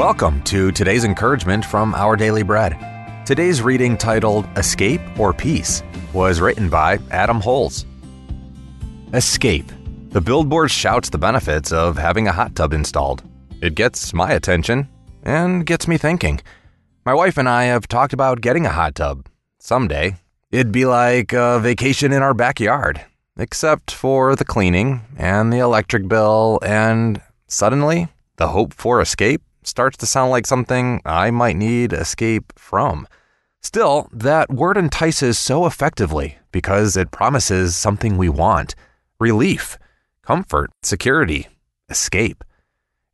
Welcome to today's encouragement from Our Daily Bread. Today's reading, titled Escape or Peace, was written by Adam Holes. Escape. The billboard shouts the benefits of having a hot tub installed. It gets my attention and gets me thinking. My wife and I have talked about getting a hot tub. Someday, it'd be like a vacation in our backyard, except for the cleaning and the electric bill, and suddenly, the hope for escape starts to sound like something I might need escape from. Still, that word entices so effectively because it promises something we want relief, comfort, security, escape.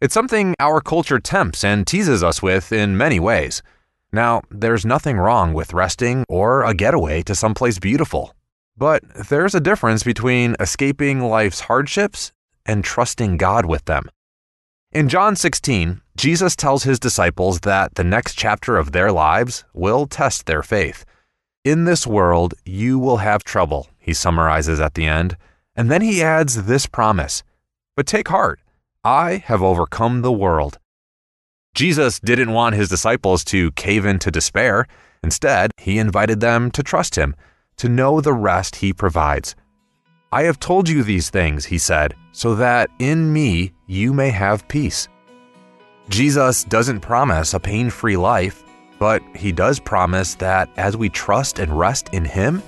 It's something our culture tempts and teases us with in many ways. Now, there's nothing wrong with resting or a getaway to someplace beautiful. But there's a difference between escaping life's hardships and trusting God with them. In John 16, Jesus tells his disciples that the next chapter of their lives will test their faith. In this world, you will have trouble, he summarizes at the end. And then he adds this promise But take heart, I have overcome the world. Jesus didn't want his disciples to cave into despair. Instead, he invited them to trust him, to know the rest he provides. I have told you these things, he said, so that in me you may have peace. Jesus doesn't promise a pain free life, but he does promise that as we trust and rest in him,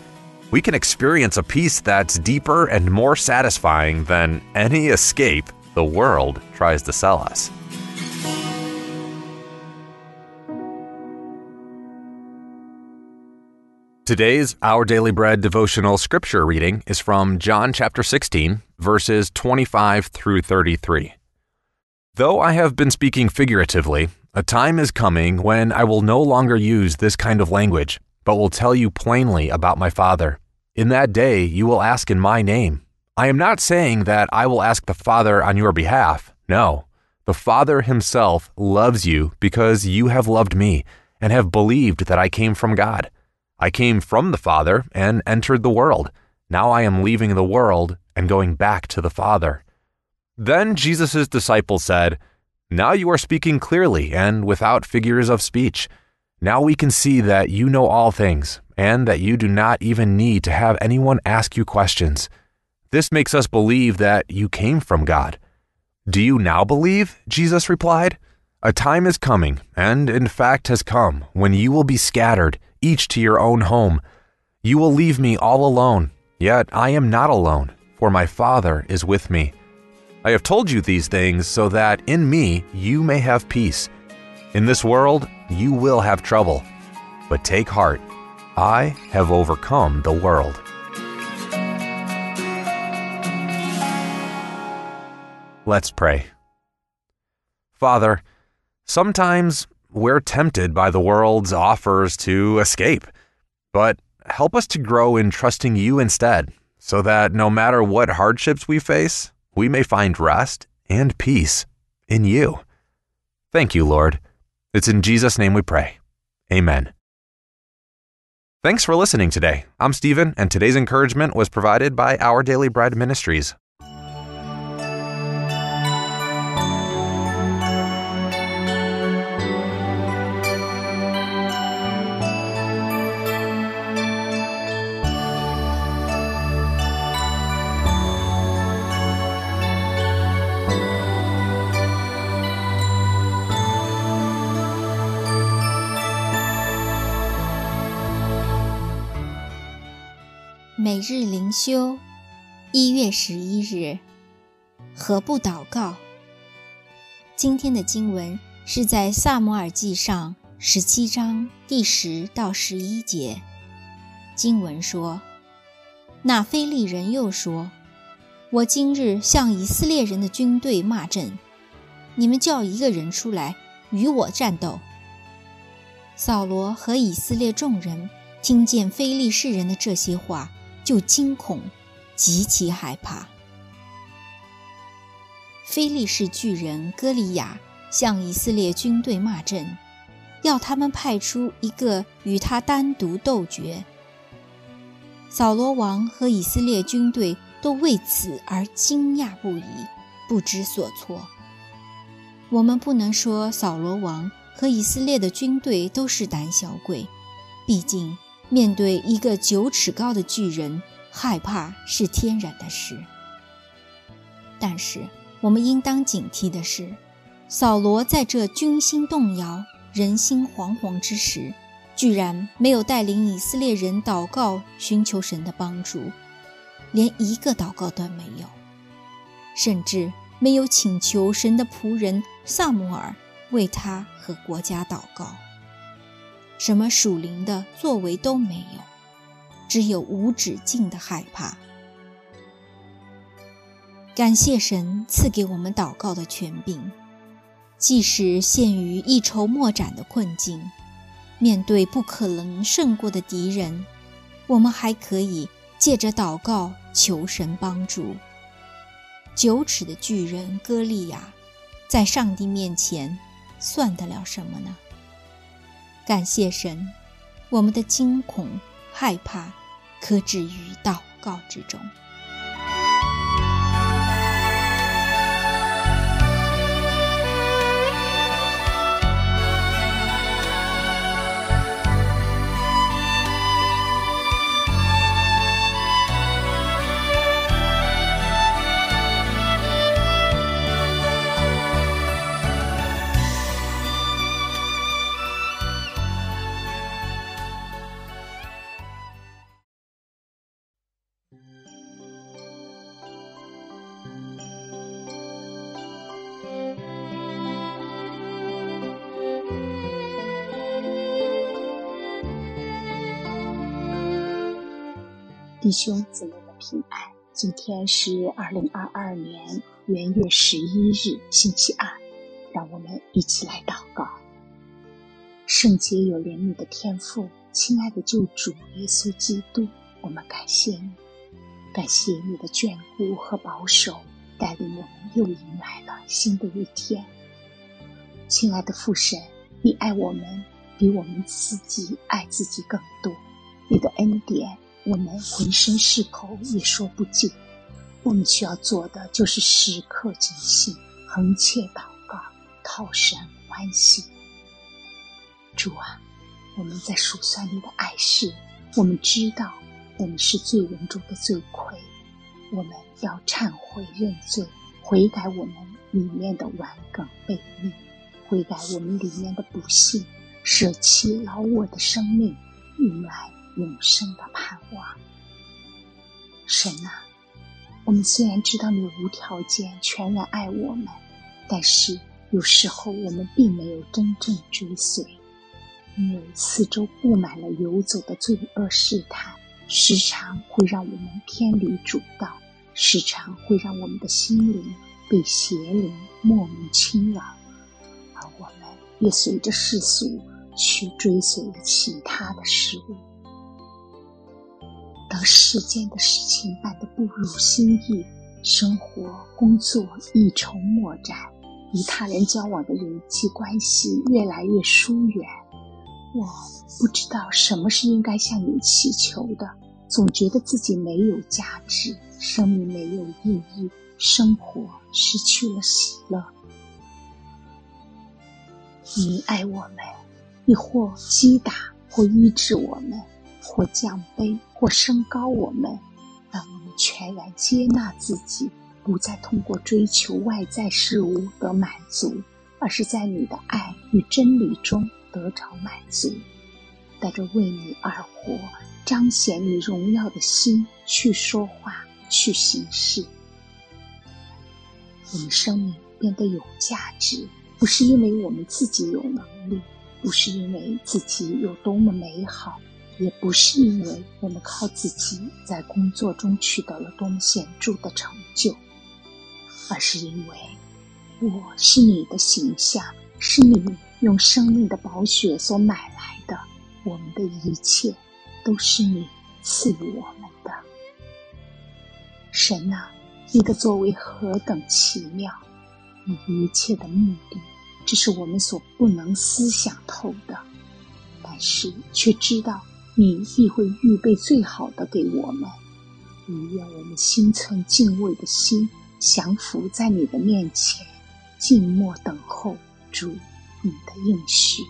we can experience a peace that's deeper and more satisfying than any escape the world tries to sell us. Today's Our Daily Bread devotional scripture reading is from John chapter 16, verses 25 through 33. Though I have been speaking figuratively, a time is coming when I will no longer use this kind of language, but will tell you plainly about my Father. In that day you will ask in my name. I am not saying that I will ask the Father on your behalf. No. The Father himself loves you because you have loved me and have believed that I came from God. I came from the Father and entered the world. Now I am leaving the world and going back to the Father. Then Jesus' disciples said, Now you are speaking clearly and without figures of speech. Now we can see that you know all things, and that you do not even need to have anyone ask you questions. This makes us believe that you came from God. Do you now believe? Jesus replied. A time is coming, and in fact has come, when you will be scattered each to your own home. You will leave me all alone, yet I am not alone, for my Father is with me. I have told you these things so that in me you may have peace. In this world you will have trouble, but take heart. I have overcome the world. Let's pray. Father, sometimes we're tempted by the world's offers to escape, but help us to grow in trusting you instead, so that no matter what hardships we face, we may find rest and peace in you. Thank you, Lord. It's in Jesus' name we pray. Amen. Thanks for listening today. I'm Stephen, and today's encouragement was provided by Our Daily Bread Ministries. 每日灵修，一月十一日，何不祷告？今天的经文是在萨摩尔记上十七章第十到十一节。经文说：“那非利人又说，我今日向以色列人的军队骂阵，你们叫一个人出来与我战斗。”扫罗和以色列众人听见非利士人的这些话。就惊恐，极其害怕。非利士巨人歌利亚向以色列军队骂阵，要他们派出一个与他单独斗决。扫罗王和以色列军队都为此而惊讶不已，不知所措。我们不能说扫罗王和以色列的军队都是胆小鬼，毕竟面对一个九尺高的巨人，害怕是天然的事。但是我们应当警惕的是，扫罗在这军心动摇、人心惶惶之时，居然没有带领以色列人祷告寻求神的帮助，连一个祷告都没有，甚至。没有请求神的仆人萨姆尔为他和国家祷告，什么属灵的作为都没有，只有无止境的害怕。感谢神赐给我们祷告的权柄，即使陷于一筹莫展的困境，面对不可能胜过的敌人，我们还可以借着祷告求神帮助。九尺的巨人歌利亚，在上帝面前算得了什么呢？感谢神，我们的惊恐害怕可止于祷告之中。弟兄姊妹的平安，今天是二零二二年元月十一日，星期二。让我们一起来祷告。圣洁有怜悯的天赋，亲爱的救主耶稣基督，我们感谢你，感谢你的眷顾和保守，带领我们又迎来了新的一天。亲爱的父神，你爱我们比我们自己爱自己更多，你的恩典。我们浑身是口也说不尽，我们需要做的就是时刻警醒，横切祷告，讨神欢喜。主啊，我们在数算你的爱事，我们知道我们是罪人中的罪魁，我们要忏悔认罪，悔改我们里面的顽梗悖逆，悔改我们里面的不幸，舍弃老我的生命，迎来。永生的盼望，神啊，我们虽然知道你无条件、全然爱我们，但是有时候我们并没有真正追随，因为四周布满了游走的罪恶试探，时常会让我们偏离主道，时常会让我们的心灵被邪灵莫名侵扰，而我们也随着世俗去追随了其他的事物。当世间的事情办得不如心意，生活、工作一筹莫展，与他人交往的人际关系越来越疏远，我不知道什么是应该向你祈求的，总觉得自己没有价值，生命没有意义，生活失去了喜乐。你爱我们，你或击打，或医治我们。或降卑，或升高，我们当我们全然接纳自己，不再通过追求外在事物得满足，而是在你的爱与真理中得着满足，带着为你而活、彰显你荣耀的心去说话、去行事。我们生命变得有价值，不是因为我们自己有能力，不是因为自己有多么美好。也不是因为我们靠自己在工作中取得了多么显著的成就，而是因为我是你的形象，是你用生命的宝血所买来的。我们的一切都是你赐予我们的。神啊，你的作为何等奇妙！你一切的目的，这是我们所不能思想透的，但是却知道。你亦会预备最好的给我们，以愿我们心存敬畏的心，降服在你的面前，静默等候主你的应许。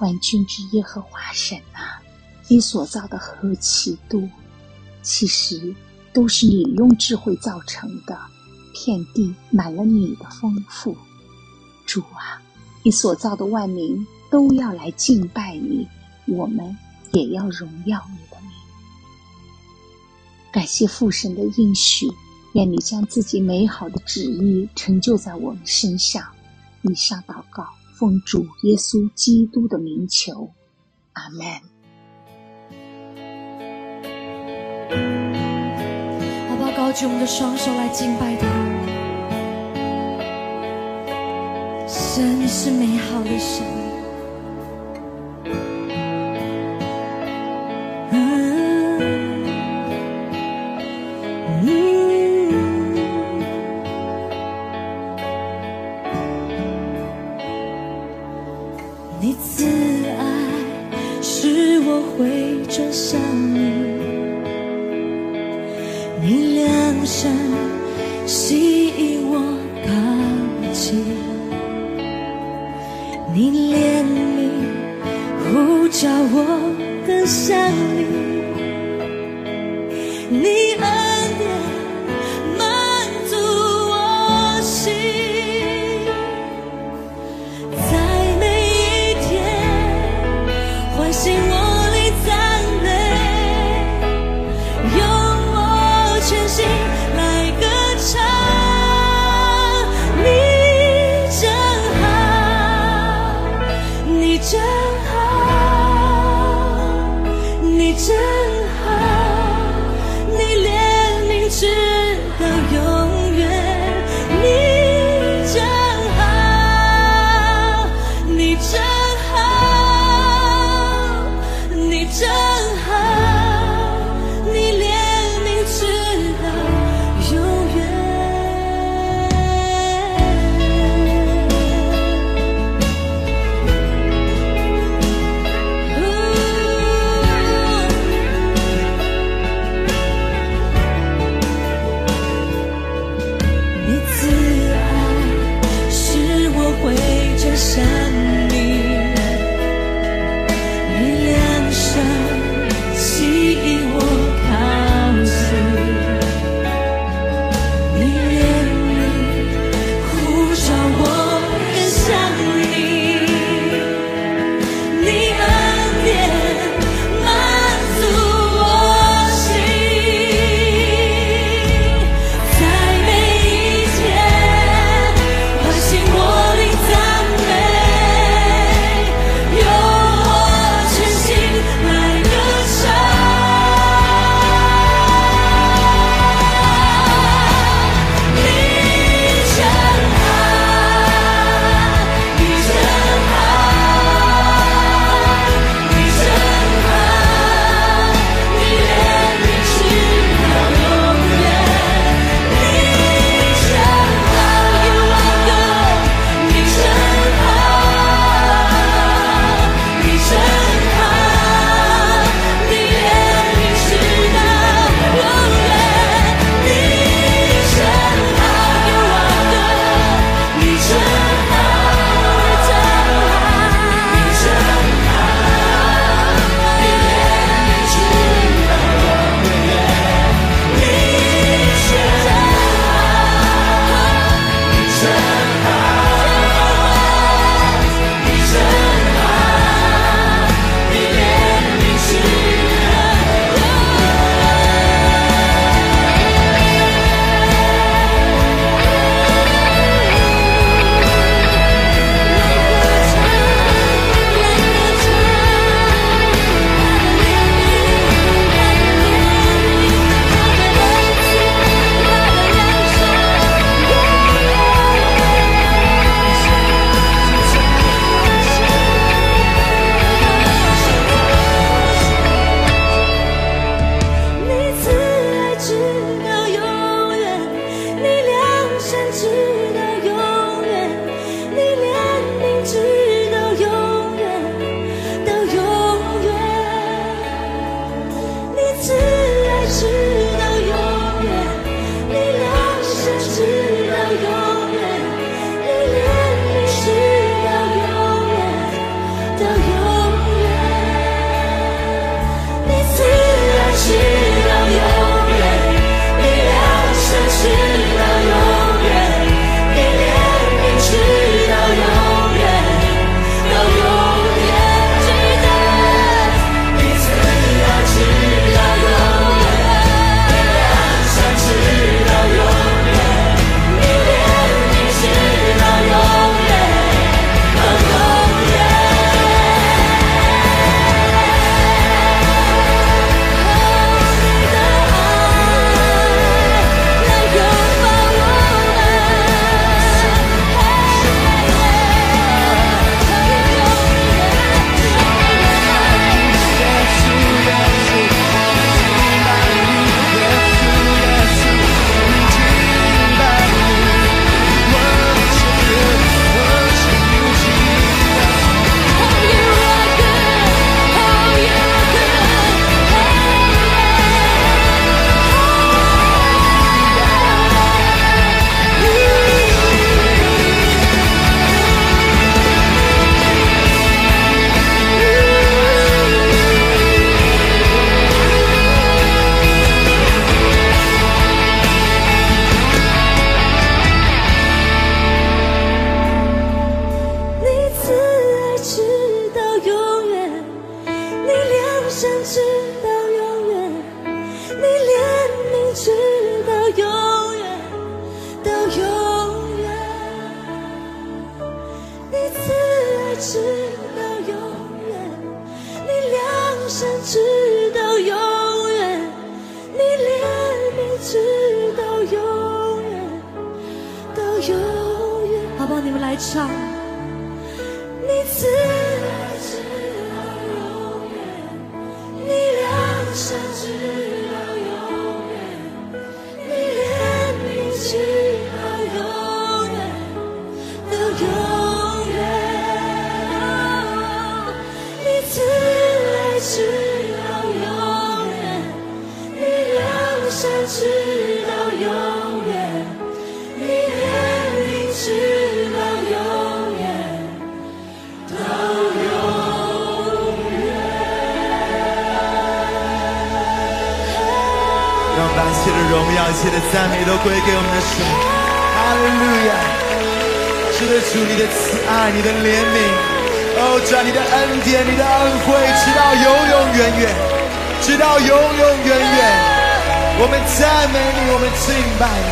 万军之耶和华神啊，你所造的何其多，其实都是你用智慧造成的，遍地满了你的丰富。主啊，你所造的万民都要来敬拜你，我们也要荣耀你的名。感谢父神的应许，愿你将自己美好的旨意成就在我们身上。以上祷告。奉主耶稣基督的名求，阿门。好不好？高举我们的双手来敬拜他。神是美好的神。我的想你。你恩典满足我心，在每一天唤醒我里赞美，用我全心来歌唱。你真好，你真。teacher. 我们来唱。一切的荣耀、一切的赞美都归给我们的神。哈利路亚！是的，主你的慈爱、你的怜悯，哦，主你的恩典、你的恩惠，直到永永远远，直到永永远远。我们赞美你，我们敬拜你。